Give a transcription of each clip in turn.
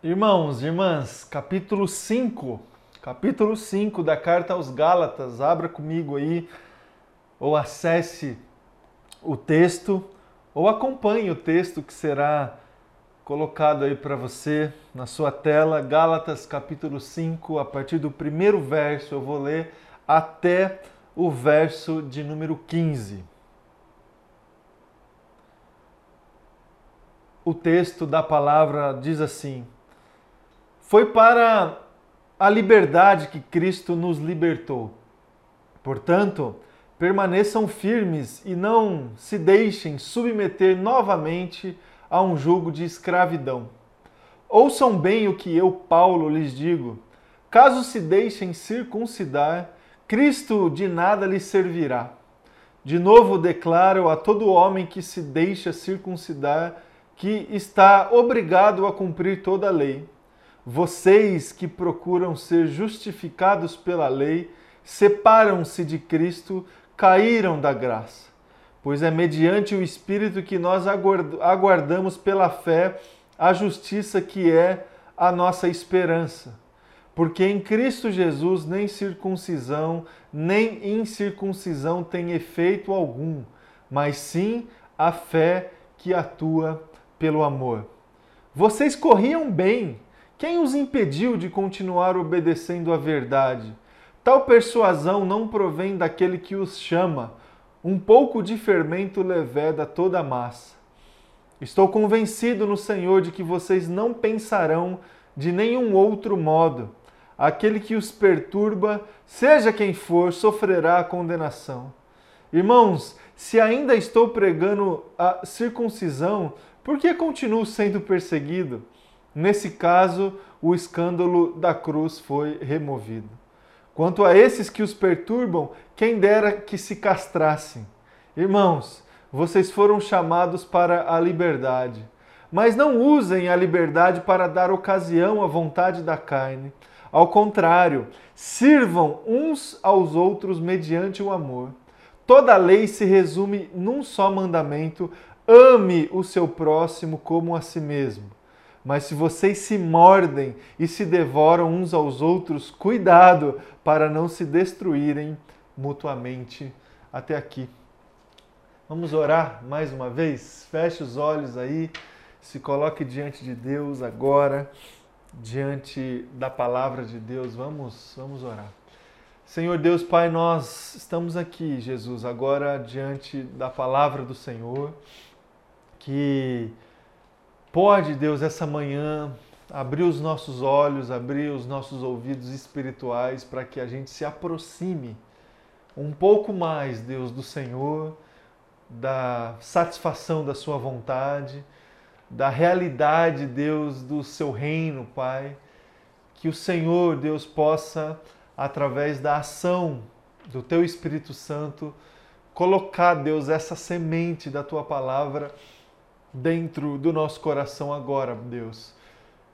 Irmãos, irmãs, capítulo 5, capítulo 5 da carta aos Gálatas, abra comigo aí, ou acesse o texto, ou acompanhe o texto que será colocado aí para você na sua tela, Gálatas capítulo 5, a partir do primeiro verso, eu vou ler até o verso de número 15. O texto da palavra diz assim: foi para a liberdade que Cristo nos libertou. Portanto, permaneçam firmes e não se deixem submeter novamente a um jugo de escravidão. Ouçam bem o que eu, Paulo, lhes digo. Caso se deixem circuncidar, Cristo de nada lhes servirá. De novo declaro a todo homem que se deixa circuncidar que está obrigado a cumprir toda a lei. Vocês que procuram ser justificados pela lei, separam-se de Cristo, caíram da graça. Pois é mediante o Espírito que nós aguardamos pela fé a justiça que é a nossa esperança. Porque em Cristo Jesus nem circuncisão, nem incircuncisão tem efeito algum, mas sim a fé que atua pelo amor. Vocês corriam bem quem os impediu de continuar obedecendo à verdade? Tal persuasão não provém daquele que os chama. Um pouco de fermento leveda toda a massa. Estou convencido no Senhor de que vocês não pensarão de nenhum outro modo. Aquele que os perturba, seja quem for, sofrerá a condenação. Irmãos, se ainda estou pregando a circuncisão, por que continuo sendo perseguido? Nesse caso, o escândalo da cruz foi removido. Quanto a esses que os perturbam, quem dera que se castrassem. Irmãos, vocês foram chamados para a liberdade. Mas não usem a liberdade para dar ocasião à vontade da carne. Ao contrário, sirvam uns aos outros mediante o amor. Toda lei se resume num só mandamento: ame o seu próximo como a si mesmo. Mas se vocês se mordem e se devoram uns aos outros, cuidado para não se destruírem mutuamente. Até aqui. Vamos orar mais uma vez? Feche os olhos aí, se coloque diante de Deus agora, diante da palavra de Deus. Vamos, vamos orar. Senhor Deus Pai, nós estamos aqui, Jesus, agora diante da palavra do Senhor, que Pode, Deus, essa manhã abrir os nossos olhos, abrir os nossos ouvidos espirituais para que a gente se aproxime um pouco mais, Deus, do Senhor, da satisfação da Sua vontade, da realidade, Deus, do Seu reino, Pai. Que o Senhor, Deus, possa, através da ação do Teu Espírito Santo, colocar, Deus, essa semente da Tua palavra dentro do nosso coração agora, Deus.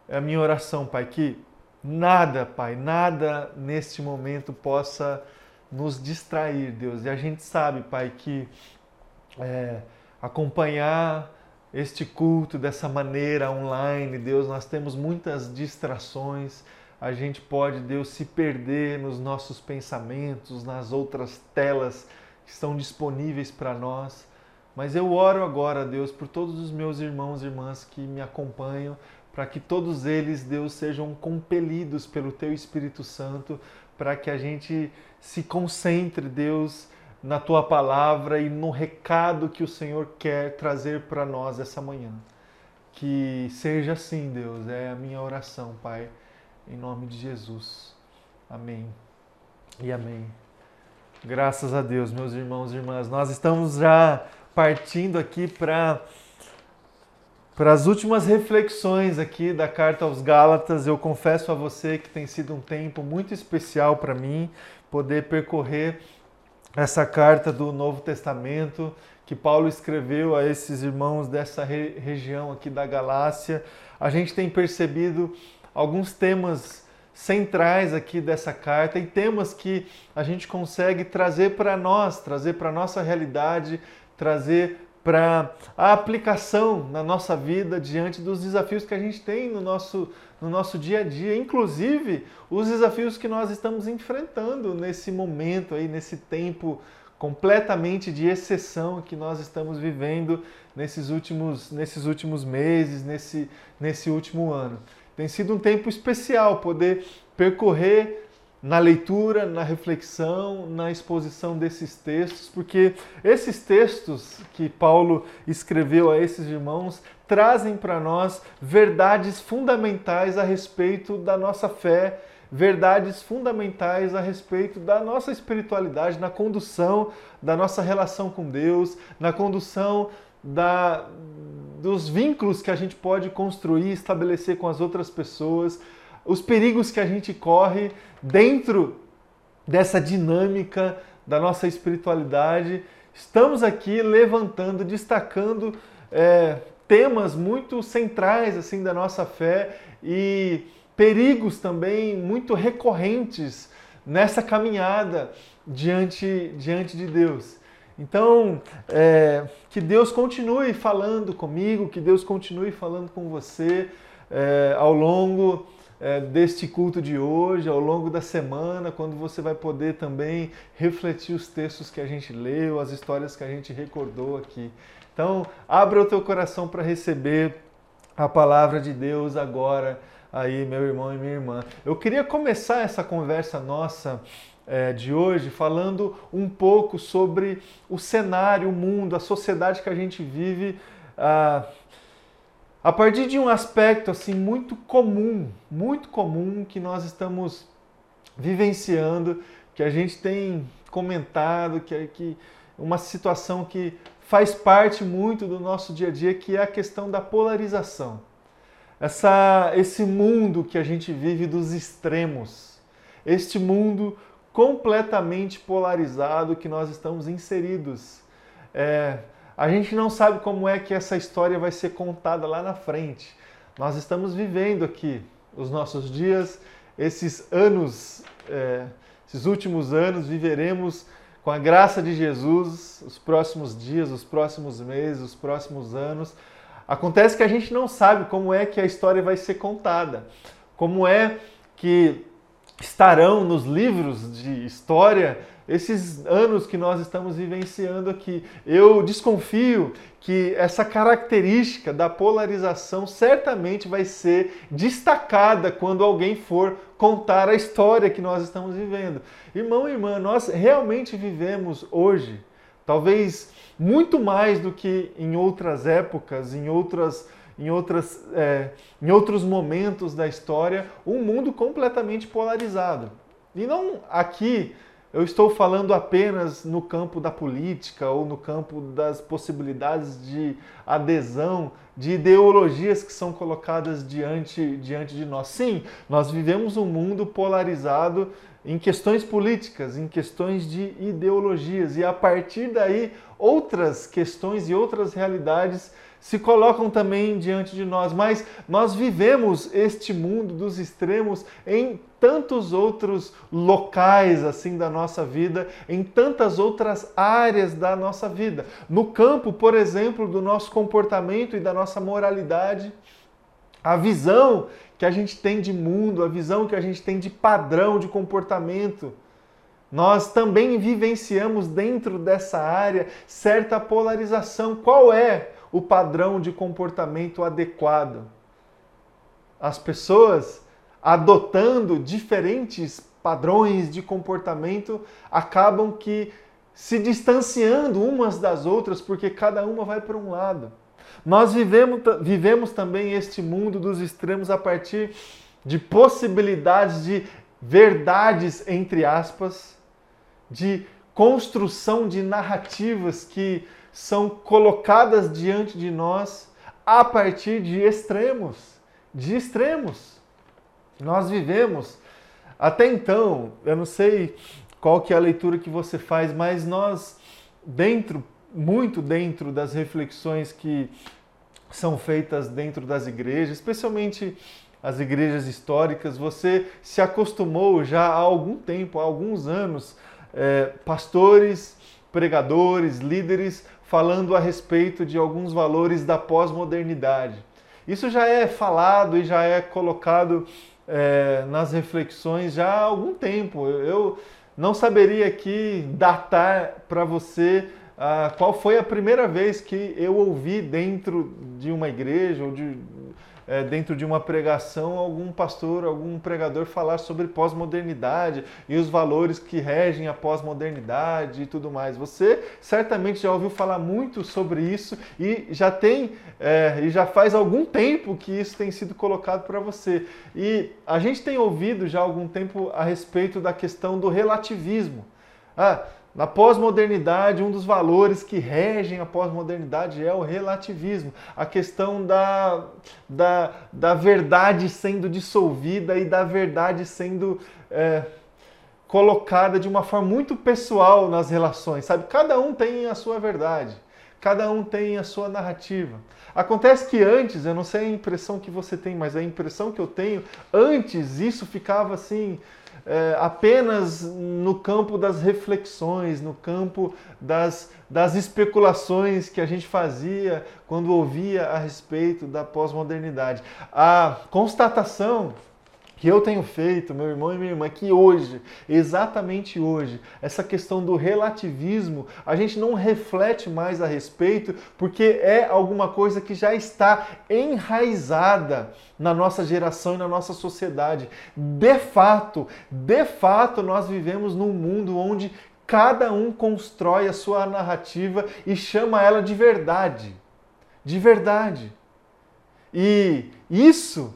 É a minha oração, Pai, que nada, Pai, nada neste momento possa nos distrair, Deus. E a gente sabe, Pai, que é, acompanhar este culto dessa maneira online, Deus, nós temos muitas distrações. A gente pode, Deus, se perder nos nossos pensamentos, nas outras telas que estão disponíveis para nós. Mas eu oro agora, Deus, por todos os meus irmãos e irmãs que me acompanham, para que todos eles, Deus, sejam compelidos pelo Teu Espírito Santo, para que a gente se concentre, Deus, na Tua palavra e no recado que o Senhor quer trazer para nós essa manhã. Que seja assim, Deus, é a minha oração, Pai, em nome de Jesus. Amém e amém. Graças a Deus, meus irmãos e irmãs. Nós estamos já partindo aqui para para as últimas reflexões aqui da carta aos Gálatas. Eu confesso a você que tem sido um tempo muito especial para mim poder percorrer essa carta do Novo Testamento que Paulo escreveu a esses irmãos dessa re região aqui da Galácia. A gente tem percebido alguns temas centrais aqui dessa carta e temas que a gente consegue trazer para nós, trazer para nossa realidade, trazer para a aplicação na nossa vida diante dos desafios que a gente tem no nosso, no nosso dia a dia, inclusive os desafios que nós estamos enfrentando nesse momento aí, nesse tempo completamente de exceção que nós estamos vivendo nesses últimos, nesses últimos meses, nesse, nesse último ano. Tem sido um tempo especial poder percorrer na leitura, na reflexão, na exposição desses textos, porque esses textos que Paulo escreveu a esses irmãos trazem para nós verdades fundamentais a respeito da nossa fé, verdades fundamentais a respeito da nossa espiritualidade, na condução da nossa relação com Deus, na condução da, dos vínculos que a gente pode construir, estabelecer com as outras pessoas, os perigos que a gente corre dentro dessa dinâmica da nossa espiritualidade. Estamos aqui levantando, destacando é, temas muito centrais assim da nossa fé e perigos também muito recorrentes nessa caminhada diante, diante de Deus. Então, é, que Deus continue falando comigo, que Deus continue falando com você é, ao longo é, deste culto de hoje, ao longo da semana, quando você vai poder também refletir os textos que a gente leu, as histórias que a gente recordou aqui. Então, abra o teu coração para receber a palavra de Deus agora, aí, meu irmão e minha irmã. Eu queria começar essa conversa nossa é, de hoje falando um pouco sobre o cenário, o mundo, a sociedade que a gente vive. Ah, a partir de um aspecto assim muito comum, muito comum que nós estamos vivenciando, que a gente tem comentado, que, é, que uma situação que faz parte muito do nosso dia a dia, que é a questão da polarização. Essa, esse mundo que a gente vive dos extremos, este mundo completamente polarizado que nós estamos inseridos. É, a gente não sabe como é que essa história vai ser contada lá na frente. Nós estamos vivendo aqui os nossos dias, esses anos, é, esses últimos anos, viveremos com a graça de Jesus os próximos dias, os próximos meses, os próximos anos. Acontece que a gente não sabe como é que a história vai ser contada, como é que estarão nos livros de história esses anos que nós estamos vivenciando aqui. Eu desconfio que essa característica da polarização certamente vai ser destacada quando alguém for contar a história que nós estamos vivendo. Irmão e irmã, nós realmente vivemos hoje, talvez muito mais do que em outras épocas, em outras em, outras, é, em outros momentos da história, um mundo completamente polarizado. E não aqui eu estou falando apenas no campo da política ou no campo das possibilidades de adesão de ideologias que são colocadas diante, diante de nós. Sim, nós vivemos um mundo polarizado em questões políticas, em questões de ideologias, e a partir daí outras questões e outras realidades se colocam também diante de nós, mas nós vivemos este mundo dos extremos em tantos outros locais assim da nossa vida, em tantas outras áreas da nossa vida. No campo, por exemplo, do nosso comportamento e da nossa moralidade, a visão que a gente tem de mundo, a visão que a gente tem de padrão de comportamento, nós também vivenciamos dentro dessa área certa polarização. Qual é o padrão de comportamento adequado. As pessoas adotando diferentes padrões de comportamento acabam que se distanciando umas das outras porque cada uma vai para um lado. Nós vivemos, vivemos também este mundo dos extremos a partir de possibilidades de verdades, entre aspas, de construção de narrativas que são colocadas diante de nós a partir de extremos, de extremos. Nós vivemos até então, eu não sei qual que é a leitura que você faz, mas nós dentro, muito dentro das reflexões que são feitas dentro das igrejas, especialmente as igrejas históricas, você se acostumou já há algum tempo, há alguns anos, é, pastores, pregadores, líderes falando a respeito de alguns valores da pós-modernidade. Isso já é falado e já é colocado é, nas reflexões já há algum tempo. Eu não saberia aqui datar para você ah, qual foi a primeira vez que eu ouvi dentro de uma igreja ou de, é, dentro de uma pregação algum pastor, algum pregador falar sobre pós-modernidade e os valores que regem a pós-modernidade e tudo mais. Você certamente já ouviu falar muito sobre isso e já tem é, e já faz algum tempo que isso tem sido colocado para você. E a gente tem ouvido já algum tempo a respeito da questão do relativismo. Ah, na pós-modernidade, um dos valores que regem a pós-modernidade é o relativismo, a questão da, da, da verdade sendo dissolvida e da verdade sendo é, colocada de uma forma muito pessoal nas relações, sabe? Cada um tem a sua verdade, cada um tem a sua narrativa. Acontece que antes, eu não sei a impressão que você tem, mas a impressão que eu tenho, antes isso ficava assim é, apenas no campo das reflexões, no campo das, das especulações que a gente fazia quando ouvia a respeito da pós-modernidade. A constatação que eu tenho feito, meu irmão e minha irmã, que hoje, exatamente hoje, essa questão do relativismo, a gente não reflete mais a respeito, porque é alguma coisa que já está enraizada na nossa geração e na nossa sociedade. De fato, de fato, nós vivemos num mundo onde cada um constrói a sua narrativa e chama ela de verdade. De verdade. E isso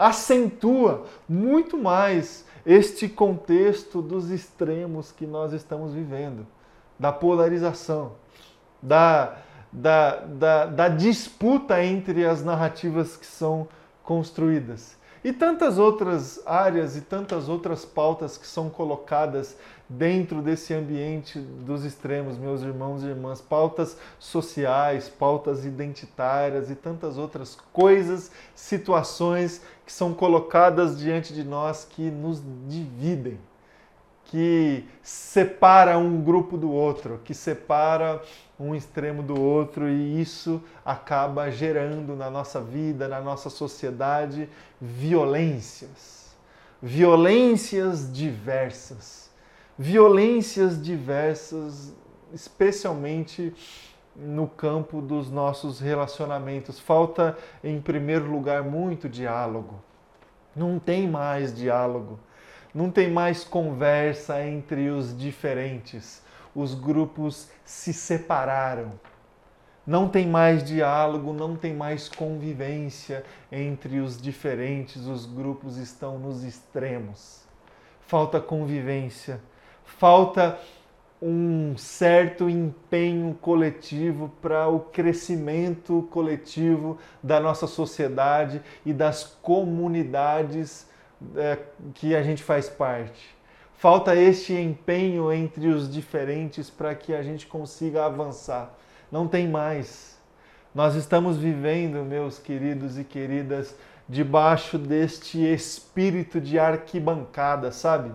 acentua muito mais este contexto dos extremos que nós estamos vivendo, da polarização, da, da, da, da disputa entre as narrativas que são construídas. E tantas outras áreas e tantas outras pautas que são colocadas dentro desse ambiente dos extremos, meus irmãos e irmãs, pautas sociais, pautas identitárias e tantas outras coisas, situações que são colocadas diante de nós que nos dividem, que separa um grupo do outro, que separa um extremo do outro e isso acaba gerando na nossa vida, na nossa sociedade, violências. Violências diversas violências diversas, especialmente no campo dos nossos relacionamentos. Falta, em primeiro lugar, muito diálogo. Não tem mais diálogo. Não tem mais conversa entre os diferentes. Os grupos se separaram. Não tem mais diálogo, não tem mais convivência entre os diferentes, os grupos estão nos extremos. Falta convivência, falta um certo empenho coletivo para o crescimento coletivo da nossa sociedade e das comunidades é, que a gente faz parte. Falta este empenho entre os diferentes para que a gente consiga avançar. Não tem mais. Nós estamos vivendo, meus queridos e queridas, debaixo deste espírito de arquibancada, sabe?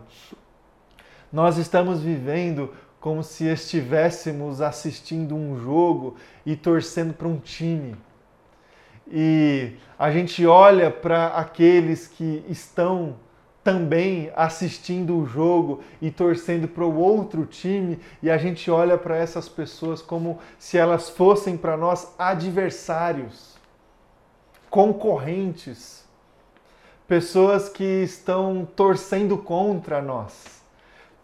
Nós estamos vivendo como se estivéssemos assistindo um jogo e torcendo para um time. E a gente olha para aqueles que estão também assistindo o jogo e torcendo para o outro time, e a gente olha para essas pessoas como se elas fossem para nós adversários, concorrentes, pessoas que estão torcendo contra nós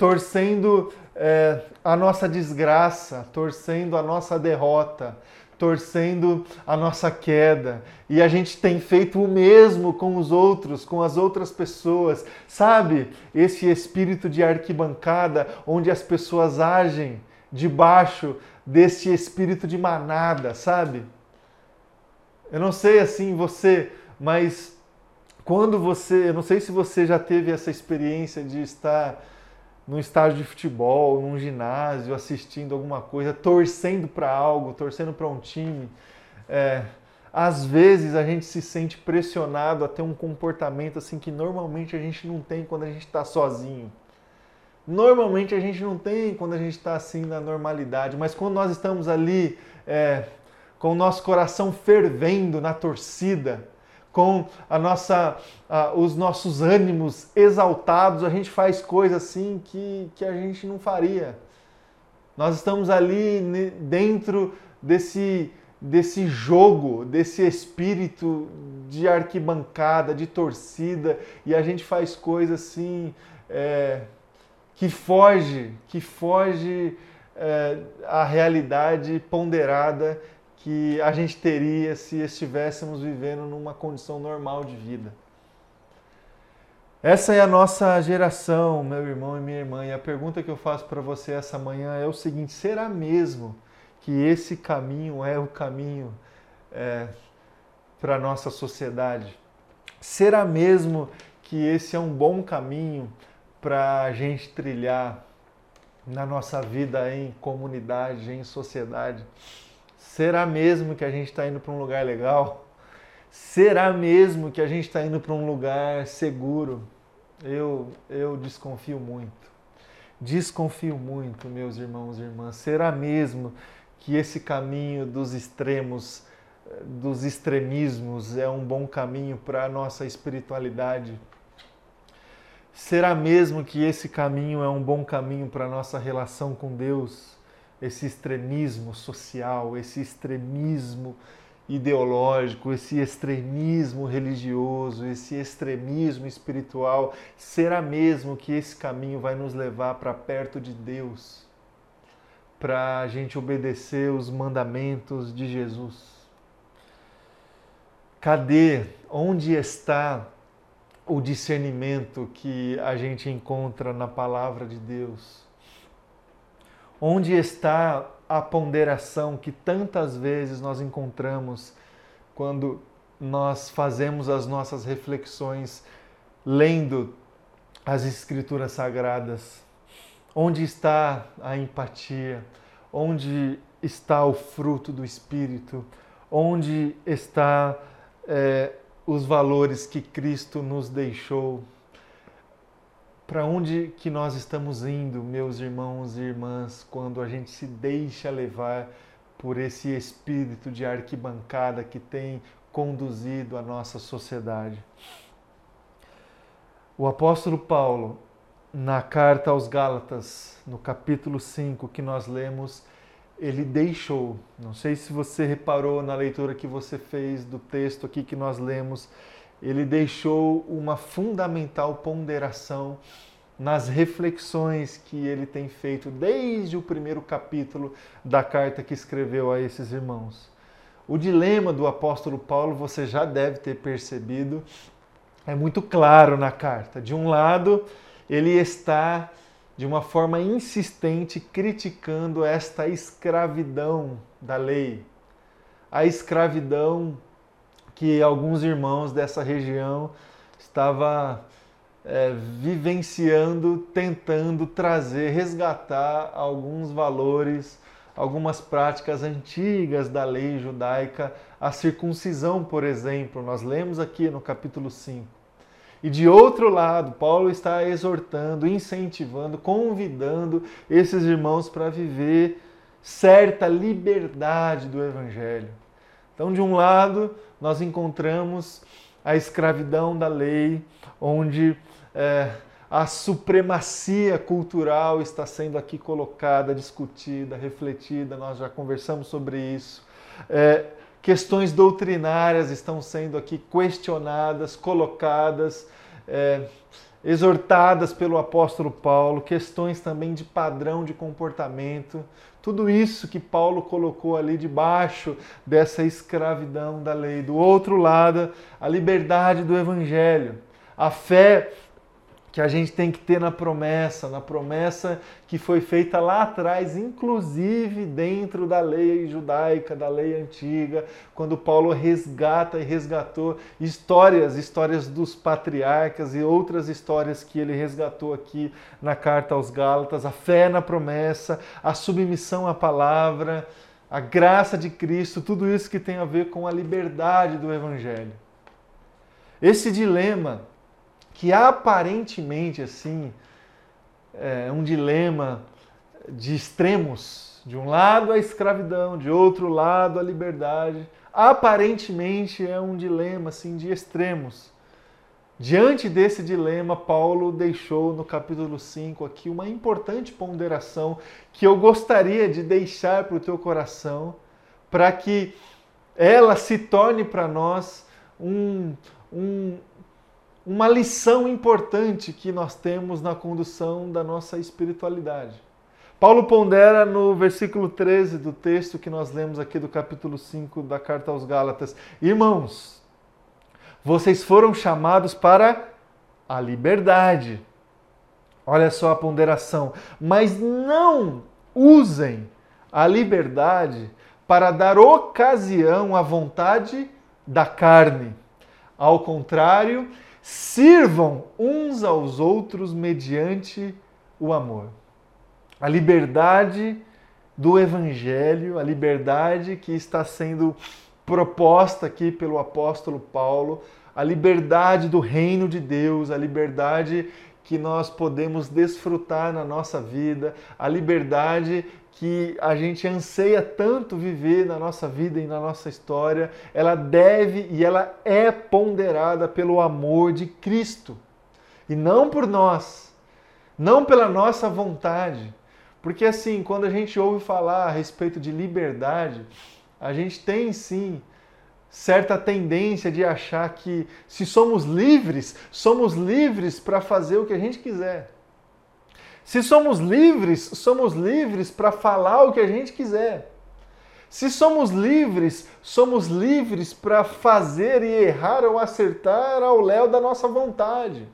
torcendo é, a nossa desgraça, torcendo a nossa derrota, torcendo a nossa queda. E a gente tem feito o mesmo com os outros, com as outras pessoas. Sabe? Esse espírito de arquibancada onde as pessoas agem debaixo desse espírito de manada, sabe? Eu não sei assim você, mas quando você, eu não sei se você já teve essa experiência de estar num estádio de futebol, num ginásio, assistindo alguma coisa, torcendo para algo, torcendo para um time. É, às vezes a gente se sente pressionado a ter um comportamento assim que normalmente a gente não tem quando a gente está sozinho. Normalmente a gente não tem quando a gente está assim na normalidade, mas quando nós estamos ali é, com o nosso coração fervendo na torcida, com a nossa, os nossos ânimos exaltados, a gente faz coisas assim que, que a gente não faria. Nós estamos ali dentro desse, desse jogo, desse espírito de arquibancada, de torcida, e a gente faz coisas assim é, que foge, que foge é, a realidade ponderada que a gente teria se estivéssemos vivendo numa condição normal de vida. Essa é a nossa geração, meu irmão e minha irmã, e a pergunta que eu faço para você essa manhã é o seguinte: será mesmo que esse caminho é o caminho é, para a nossa sociedade? Será mesmo que esse é um bom caminho para a gente trilhar na nossa vida em comunidade, em sociedade? Será mesmo que a gente está indo para um lugar legal? Será mesmo que a gente está indo para um lugar seguro? Eu, eu desconfio muito. Desconfio muito, meus irmãos e irmãs. Será mesmo que esse caminho dos extremos, dos extremismos, é um bom caminho para a nossa espiritualidade? Será mesmo que esse caminho é um bom caminho para a nossa relação com Deus? Esse extremismo social, esse extremismo ideológico, esse extremismo religioso, esse extremismo espiritual, será mesmo que esse caminho vai nos levar para perto de Deus, para a gente obedecer os mandamentos de Jesus? Cadê, onde está o discernimento que a gente encontra na palavra de Deus? Onde está a ponderação que tantas vezes nós encontramos quando nós fazemos as nossas reflexões lendo as Escrituras Sagradas? Onde está a empatia? Onde está o fruto do Espírito? Onde está é, os valores que Cristo nos deixou? Para onde que nós estamos indo, meus irmãos e irmãs, quando a gente se deixa levar por esse espírito de arquibancada que tem conduzido a nossa sociedade? O apóstolo Paulo, na carta aos Gálatas, no capítulo 5 que nós lemos, ele deixou, não sei se você reparou na leitura que você fez do texto aqui que nós lemos, ele deixou uma fundamental ponderação nas reflexões que ele tem feito desde o primeiro capítulo da carta que escreveu a esses irmãos. O dilema do apóstolo Paulo, você já deve ter percebido, é muito claro na carta. De um lado, ele está de uma forma insistente criticando esta escravidão da lei, a escravidão que alguns irmãos dessa região estava é, vivenciando, tentando trazer, resgatar alguns valores, algumas práticas antigas da lei judaica, a circuncisão, por exemplo, nós lemos aqui no capítulo 5. E de outro lado, Paulo está exortando, incentivando, convidando esses irmãos para viver certa liberdade do Evangelho. Então, de um lado, nós encontramos a escravidão da lei, onde é, a supremacia cultural está sendo aqui colocada, discutida, refletida, nós já conversamos sobre isso. É, questões doutrinárias estão sendo aqui questionadas, colocadas. É, exortadas pelo apóstolo Paulo, questões também de padrão de comportamento, tudo isso que Paulo colocou ali debaixo dessa escravidão da lei. Do outro lado, a liberdade do evangelho, a fé que a gente tem que ter na promessa, na promessa que foi feita lá atrás, inclusive dentro da lei judaica, da lei antiga, quando Paulo resgata e resgatou histórias, histórias dos patriarcas e outras histórias que ele resgatou aqui na carta aos Gálatas, a fé na promessa, a submissão à palavra, a graça de Cristo, tudo isso que tem a ver com a liberdade do evangelho. Esse dilema que aparentemente assim é um dilema de extremos. De um lado a escravidão, de outro lado a liberdade. Aparentemente é um dilema assim de extremos. Diante desse dilema, Paulo deixou no capítulo 5 aqui uma importante ponderação que eu gostaria de deixar para o teu coração, para que ela se torne para nós um, um, uma lição importante que nós temos na condução da nossa espiritualidade. Paulo pondera no versículo 13 do texto que nós lemos aqui do capítulo 5 da carta aos Gálatas: Irmãos, vocês foram chamados para a liberdade. Olha só a ponderação. Mas não usem a liberdade para dar ocasião à vontade da carne. Ao contrário, sirvam uns aos outros mediante o amor. A liberdade do Evangelho, a liberdade que está sendo proposta aqui pelo apóstolo Paulo, a liberdade do reino de Deus, a liberdade que nós podemos desfrutar na nossa vida, a liberdade que a gente anseia tanto viver na nossa vida e na nossa história, ela deve e ela é ponderada pelo amor de Cristo. E não por nós, não pela nossa vontade. Porque assim, quando a gente ouve falar a respeito de liberdade, a gente tem sim certa tendência de achar que se somos livres, somos livres para fazer o que a gente quiser. Se somos livres, somos livres para falar o que a gente quiser. Se somos livres, somos livres para fazer e errar ou acertar ao léu da nossa vontade.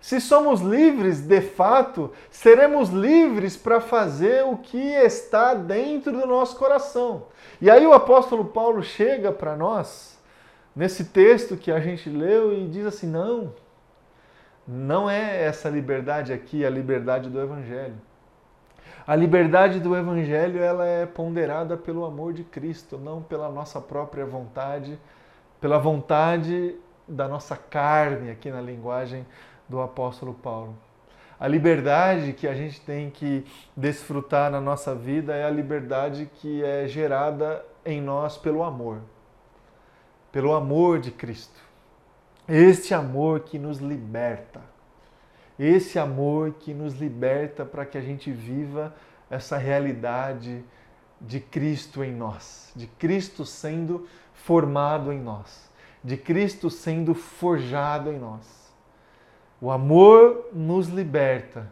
Se somos livres, de fato, seremos livres para fazer o que está dentro do nosso coração. E aí o apóstolo Paulo chega para nós, nesse texto que a gente leu, e diz assim: não, não é essa liberdade aqui a liberdade do Evangelho. A liberdade do Evangelho ela é ponderada pelo amor de Cristo, não pela nossa própria vontade, pela vontade da nossa carne, aqui na linguagem do apóstolo Paulo. A liberdade que a gente tem que desfrutar na nossa vida é a liberdade que é gerada em nós pelo amor, pelo amor de Cristo. Este amor que nos liberta. Esse amor que nos liberta para que a gente viva essa realidade de Cristo em nós, de Cristo sendo formado em nós, de Cristo sendo forjado em nós. O amor nos liberta.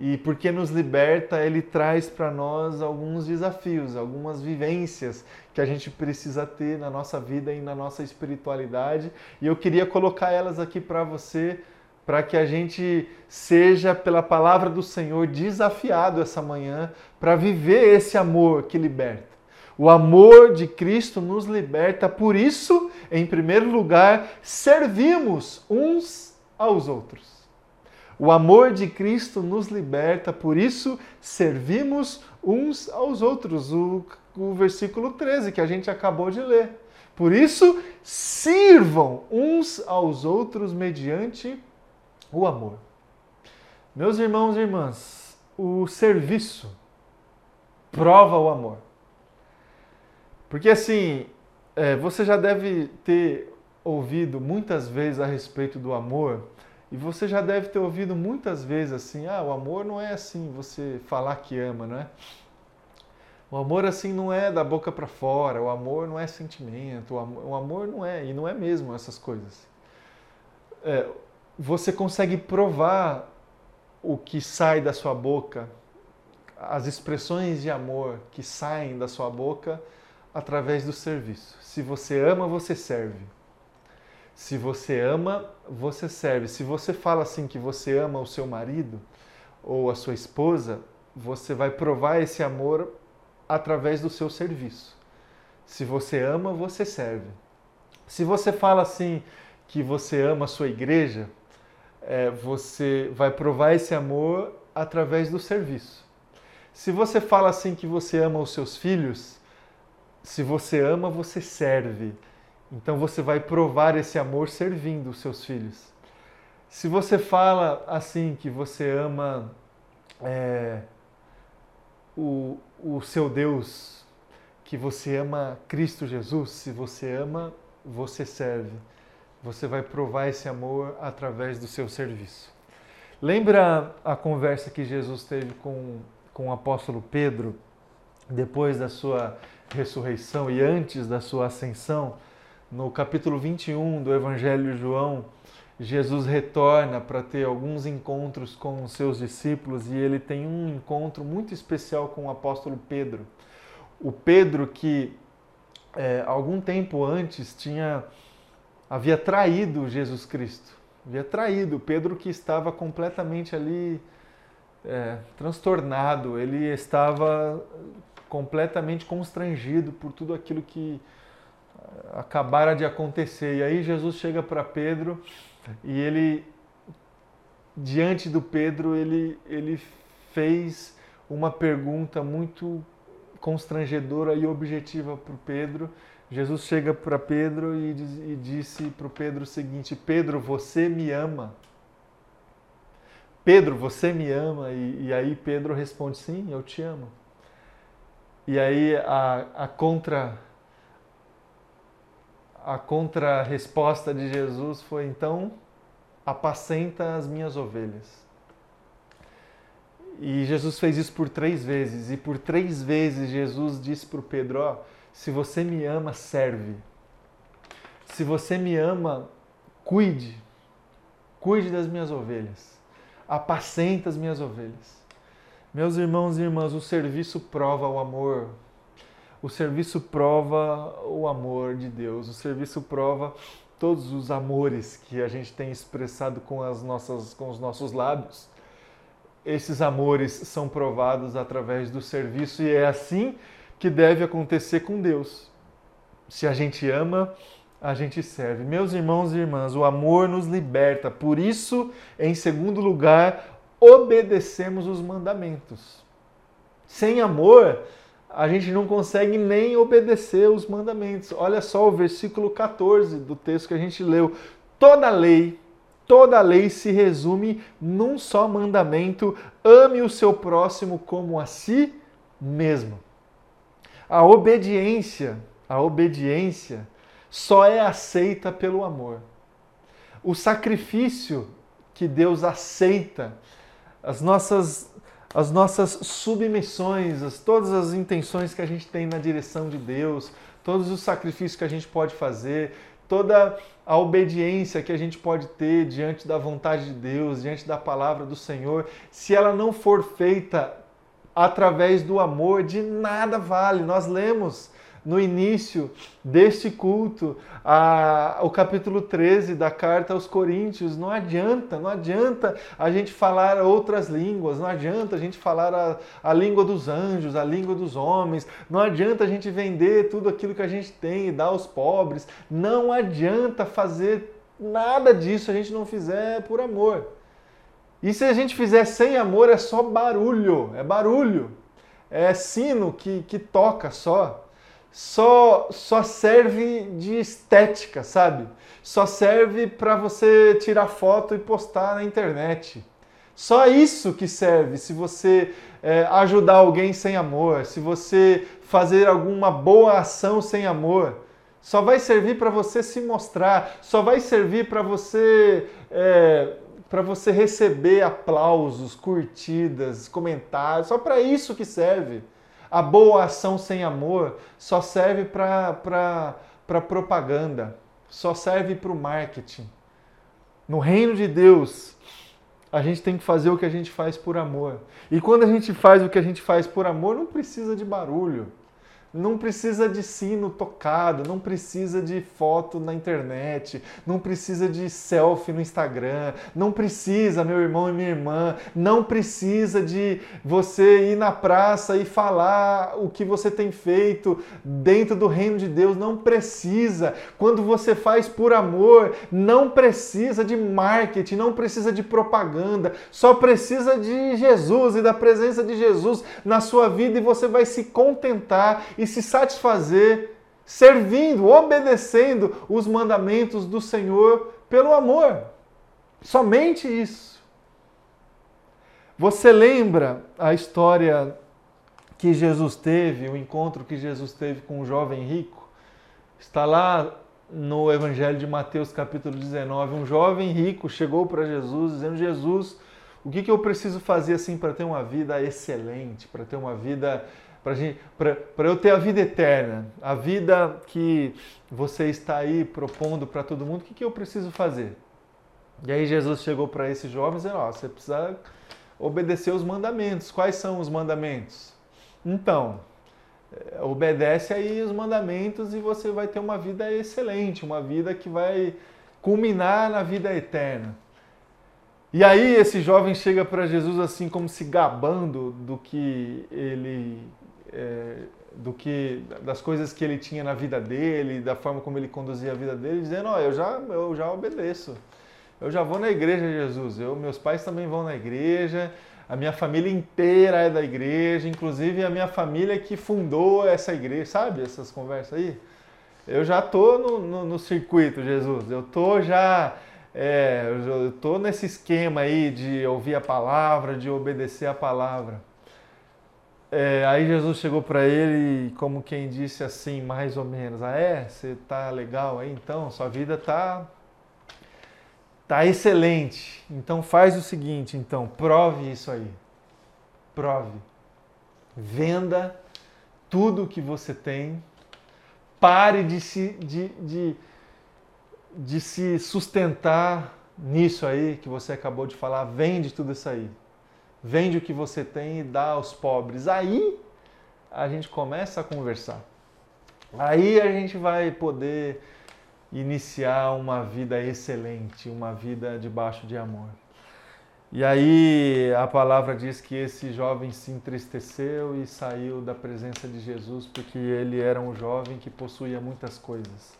E porque nos liberta, ele traz para nós alguns desafios, algumas vivências que a gente precisa ter na nossa vida e na nossa espiritualidade. E eu queria colocar elas aqui para você, para que a gente seja, pela palavra do Senhor, desafiado essa manhã para viver esse amor que liberta. O amor de Cristo nos liberta, por isso, em primeiro lugar, servimos uns aos outros. O amor de Cristo nos liberta, por isso servimos uns aos outros. O o versículo 13 que a gente acabou de ler. Por isso, sirvam uns aos outros mediante o amor. Meus irmãos e irmãs, o serviço prova o amor. Porque assim, é, você já deve ter ouvido muitas vezes a respeito do amor, e você já deve ter ouvido muitas vezes assim: ah, o amor não é assim, você falar que ama, não é? O amor assim não é da boca para fora, o amor não é sentimento, o amor, o amor, não é, e não é mesmo essas coisas. É, você consegue provar o que sai da sua boca, as expressões de amor que saem da sua boca através do serviço. Se você ama, você serve. Se você ama, você serve. Se você fala assim que você ama o seu marido ou a sua esposa, você vai provar esse amor através do seu serviço. Se você ama, você serve. Se você fala assim que você ama a sua igreja, é, você vai provar esse amor através do serviço. Se você fala assim que você ama os seus filhos, se você ama, você serve. Então você vai provar esse amor servindo os seus filhos. Se você fala assim que você ama é, o, o seu Deus, que você ama Cristo Jesus, se você ama, você serve. Você vai provar esse amor através do seu serviço. Lembra a conversa que Jesus teve com, com o apóstolo Pedro, depois da sua ressurreição e antes da sua ascensão? No capítulo 21 do Evangelho de João, Jesus retorna para ter alguns encontros com os seus discípulos e ele tem um encontro muito especial com o apóstolo Pedro. O Pedro que é, algum tempo antes tinha havia traído Jesus Cristo, havia traído Pedro que estava completamente ali é, transtornado, ele estava completamente constrangido por tudo aquilo que acabara de acontecer. E aí Jesus chega para Pedro e ele, diante do Pedro, ele, ele fez uma pergunta muito constrangedora e objetiva para o Pedro. Jesus chega para Pedro e, diz, e disse para o Pedro o seguinte: Pedro, você me ama? Pedro, você me ama? E, e, aí Pedro responde: Sim, eu te amo. E aí a, a contra a contra-resposta de Jesus foi: então, apacenta as minhas ovelhas. E Jesus fez isso por três vezes, e por três vezes Jesus disse para o Pedro: ó, se você me ama, serve. Se você me ama, cuide. Cuide das minhas ovelhas. Apacenta as minhas ovelhas. Meus irmãos e irmãs, o serviço prova o amor o serviço prova o amor de Deus, o serviço prova todos os amores que a gente tem expressado com, as nossas, com os nossos lábios. Esses amores são provados através do serviço e é assim que deve acontecer com Deus. Se a gente ama, a gente serve. Meus irmãos e irmãs, o amor nos liberta. Por isso, em segundo lugar, obedecemos os mandamentos. Sem amor, a gente não consegue nem obedecer os mandamentos. Olha só o versículo 14 do texto que a gente leu. Toda lei, toda lei se resume num só mandamento: ame o seu próximo como a si mesmo. A obediência, a obediência só é aceita pelo amor. O sacrifício que Deus aceita, as nossas as nossas submissões, as, todas as intenções que a gente tem na direção de Deus, todos os sacrifícios que a gente pode fazer, toda a obediência que a gente pode ter diante da vontade de Deus, diante da palavra do Senhor, se ela não for feita através do amor, de nada vale. Nós lemos no início deste culto, a, o capítulo 13 da carta aos Coríntios. Não adianta, não adianta a gente falar outras línguas, não adianta a gente falar a, a língua dos anjos, a língua dos homens, não adianta a gente vender tudo aquilo que a gente tem e dar aos pobres, não adianta fazer nada disso a gente não fizer por amor. E se a gente fizer sem amor, é só barulho, é barulho. É sino que, que toca só só, só serve de estética, sabe? Só serve para você tirar foto e postar na internet. Só isso que serve se você é, ajudar alguém sem amor, se você fazer alguma boa ação sem amor. Só vai servir para você se mostrar, só vai servir para você é, para você receber aplausos, curtidas, comentários. Só para isso que serve. A boa ação sem amor só serve para propaganda, só serve para o marketing. No reino de Deus, a gente tem que fazer o que a gente faz por amor. E quando a gente faz o que a gente faz por amor, não precisa de barulho. Não precisa de sino tocado, não precisa de foto na internet, não precisa de selfie no Instagram, não precisa, meu irmão e minha irmã, não precisa de você ir na praça e falar o que você tem feito dentro do reino de Deus, não precisa. Quando você faz por amor, não precisa de marketing, não precisa de propaganda, só precisa de Jesus e da presença de Jesus na sua vida e você vai se contentar e se satisfazer servindo, obedecendo os mandamentos do Senhor pelo amor. Somente isso. Você lembra a história que Jesus teve, o encontro que Jesus teve com um jovem rico? Está lá no Evangelho de Mateus, capítulo 19. Um jovem rico chegou para Jesus dizendo: Jesus, o que, que eu preciso fazer assim para ter uma vida excelente, para ter uma vida para eu ter a vida eterna, a vida que você está aí propondo para todo mundo, o que, que eu preciso fazer? E aí Jesus chegou para esses jovens e disse, ó, você precisa obedecer os mandamentos. Quais são os mandamentos? Então, eh, obedece aí os mandamentos e você vai ter uma vida excelente, uma vida que vai culminar na vida eterna. E aí esse jovem chega para Jesus assim como se gabando do que ele é, do que das coisas que ele tinha na vida dele, da forma como ele conduzia a vida dele, dizendo: "Ó, oh, eu já eu já obedeço. Eu já vou na igreja, Jesus. Eu, meus pais também vão na igreja. A minha família inteira é da igreja, inclusive a minha família que fundou essa igreja, sabe? Essas conversas aí. Eu já tô no, no, no circuito, Jesus. Eu tô já é, eu tô nesse esquema aí de ouvir a palavra, de obedecer a palavra. É, aí Jesus chegou para ele, como quem disse assim, mais ou menos: Ah, é? Você tá legal aí então? Sua vida tá tá excelente. Então faz o seguinte, então prove isso aí. Prove. Venda tudo que você tem. Pare de se, de, de, de se sustentar nisso aí que você acabou de falar. Vende tudo isso aí vende o que você tem e dá aos pobres. Aí a gente começa a conversar. Aí a gente vai poder iniciar uma vida excelente, uma vida debaixo de amor. E aí a palavra diz que esse jovem se entristeceu e saiu da presença de Jesus porque ele era um jovem que possuía muitas coisas.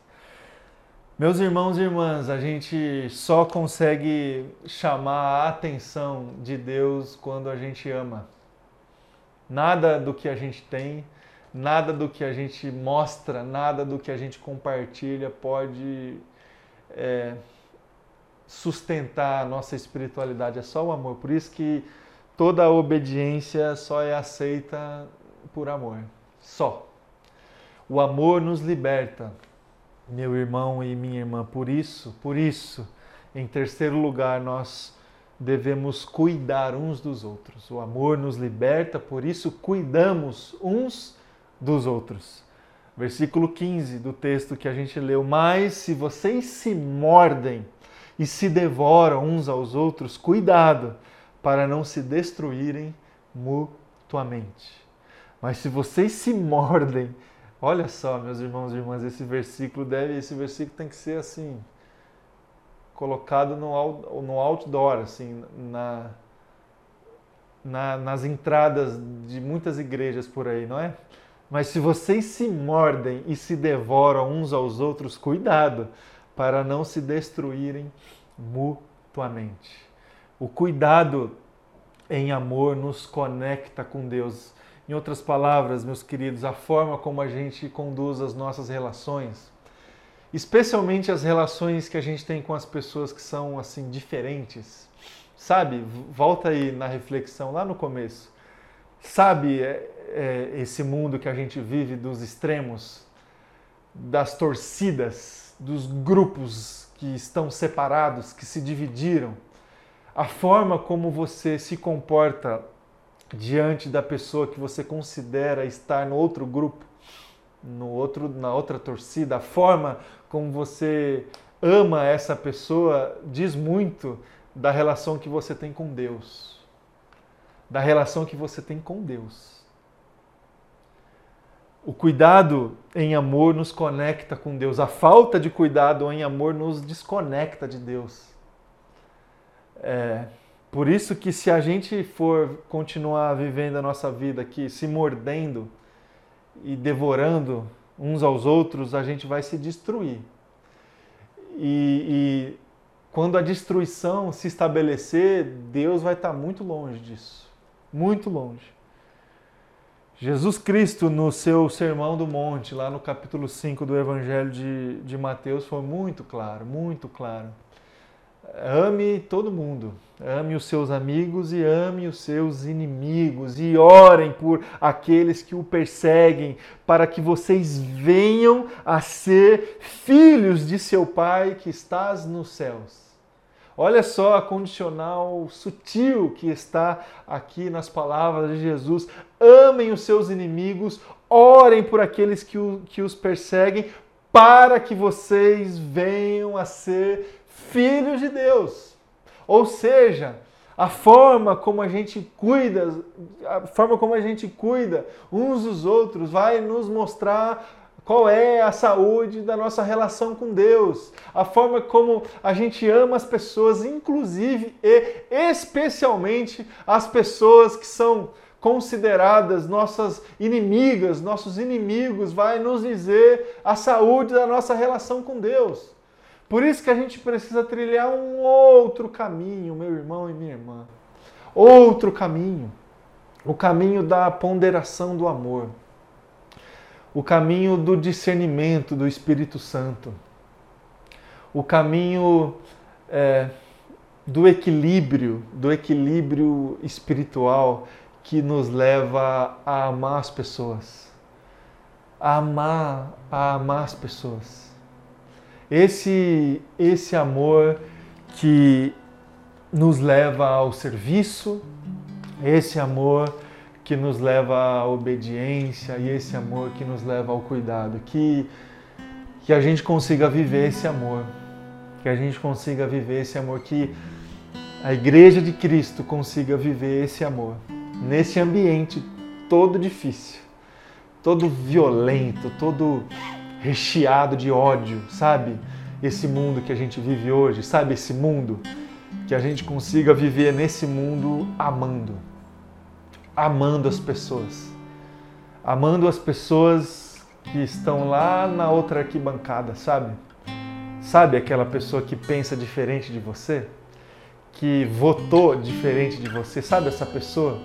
Meus irmãos e irmãs, a gente só consegue chamar a atenção de Deus quando a gente ama. Nada do que a gente tem, nada do que a gente mostra, nada do que a gente compartilha pode é, sustentar a nossa espiritualidade. É só o amor. Por isso que toda obediência só é aceita por amor. Só. O amor nos liberta meu irmão e minha irmã. Por isso, por isso, em terceiro lugar, nós devemos cuidar uns dos outros. O amor nos liberta, por isso cuidamos uns dos outros. Versículo 15 do texto que a gente leu: Mas se vocês se mordem e se devoram uns aos outros, cuidado para não se destruírem mutuamente. Mas se vocês se mordem Olha só, meus irmãos e irmãs, esse versículo deve, esse versículo tem que ser assim colocado no, no outdoor, assim, na, na, nas entradas de muitas igrejas por aí, não é? Mas se vocês se mordem e se devoram uns aos outros, cuidado para não se destruírem mutuamente. O cuidado em amor nos conecta com Deus. Em outras palavras, meus queridos, a forma como a gente conduz as nossas relações, especialmente as relações que a gente tem com as pessoas que são assim diferentes. Sabe? Volta aí na reflexão lá no começo. Sabe é, é, esse mundo que a gente vive dos extremos, das torcidas, dos grupos que estão separados, que se dividiram? A forma como você se comporta diante da pessoa que você considera estar no outro grupo, no outro, na outra torcida, a forma como você ama essa pessoa diz muito da relação que você tem com Deus. Da relação que você tem com Deus. O cuidado em amor nos conecta com Deus. A falta de cuidado em amor nos desconecta de Deus. É, por isso que se a gente for continuar vivendo a nossa vida aqui, se mordendo e devorando uns aos outros, a gente vai se destruir. E, e quando a destruição se estabelecer, Deus vai estar muito longe disso. Muito longe. Jesus Cristo, no seu Sermão do Monte, lá no capítulo 5 do Evangelho de, de Mateus, foi muito claro, muito claro ame todo mundo. Ame os seus amigos e ame os seus inimigos, e orem por aqueles que o perseguem, para que vocês venham a ser filhos de seu Pai que estás nos céus. Olha só a condicional sutil que está aqui nas palavras de Jesus. Amem os seus inimigos, orem por aqueles que, o, que os perseguem, para que vocês venham a ser filhos de Deus. Ou seja, a forma como a gente cuida, a forma como a gente cuida uns dos outros vai nos mostrar qual é a saúde da nossa relação com Deus, a forma como a gente ama as pessoas, inclusive e especialmente as pessoas que são consideradas nossas inimigas, nossos inimigos, vai nos dizer a saúde da nossa relação com Deus. Por isso que a gente precisa trilhar um outro caminho, meu irmão e minha irmã. Outro caminho. O caminho da ponderação do amor. O caminho do discernimento do Espírito Santo. O caminho é, do equilíbrio, do equilíbrio espiritual que nos leva a amar as pessoas. A amar, a amar as pessoas esse, esse amor que nos leva ao serviço, esse amor que nos leva à obediência e esse amor que nos leva ao cuidado. Que, que a gente consiga viver esse amor, que a gente consiga viver esse amor, que a Igreja de Cristo consiga viver esse amor. Nesse ambiente todo difícil, todo violento, todo recheado de ódio, sabe? Esse mundo que a gente vive hoje, sabe? Esse mundo que a gente consiga viver nesse mundo amando, amando as pessoas, amando as pessoas que estão lá na outra arquibancada, sabe? Sabe aquela pessoa que pensa diferente de você? Que votou diferente de você? Sabe essa pessoa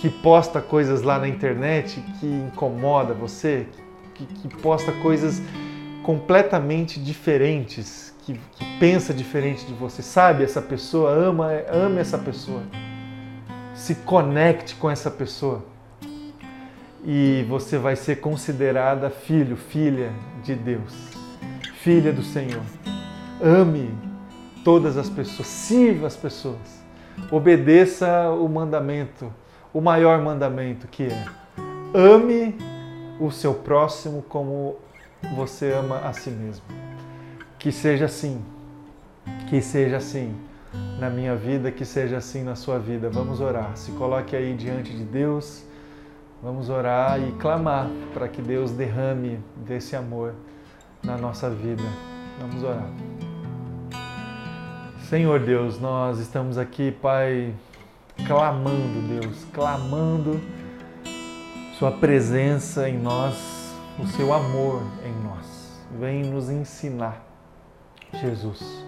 que posta coisas lá na internet que incomoda você, que, que posta coisas completamente diferentes, que, que, pensa diferente de você. Sabe essa pessoa, ama, ama essa pessoa. Se conecte com essa pessoa. E você vai ser considerada filho, filha de Deus, filha do Senhor. Ame todas as pessoas, sirva as pessoas. Obedeça o mandamento, o maior mandamento que é: ame o seu próximo como você ama a si mesmo. Que seja assim, que seja assim na minha vida, que seja assim na sua vida. Vamos orar. Se coloque aí diante de Deus. Vamos orar e clamar para que Deus derrame desse amor na nossa vida. Vamos orar. Senhor Deus, nós estamos aqui, Pai, clamando, Deus, clamando sua presença em nós, o seu amor em nós. Vem nos ensinar, Jesus.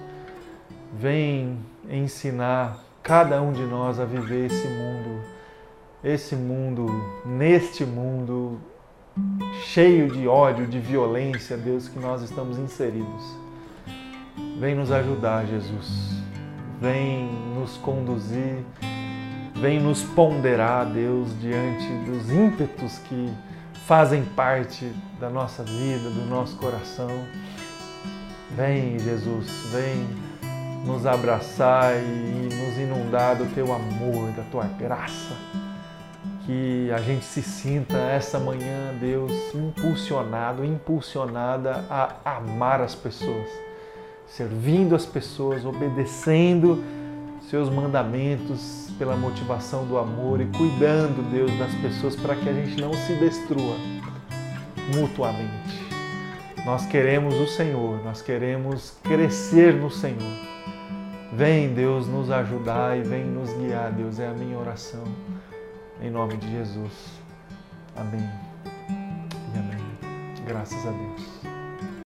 Vem ensinar cada um de nós a viver esse mundo, esse mundo, neste mundo cheio de ódio, de violência, Deus, que nós estamos inseridos. Vem nos ajudar, Jesus. Vem nos conduzir Vem nos ponderar, Deus, diante dos ímpetos que fazem parte da nossa vida, do nosso coração. Vem, Jesus, vem nos abraçar e nos inundar do teu amor, da tua graça. Que a gente se sinta essa manhã, Deus, impulsionado, impulsionada a amar as pessoas, servindo as pessoas, obedecendo seus mandamentos, pela motivação do amor e cuidando, Deus, das pessoas para que a gente não se destrua mutuamente. Nós queremos o Senhor, nós queremos crescer no Senhor. Vem, Deus, nos ajudar e vem nos guiar, Deus, é a minha oração. Em nome de Jesus. Amém. E amém. Graças a Deus.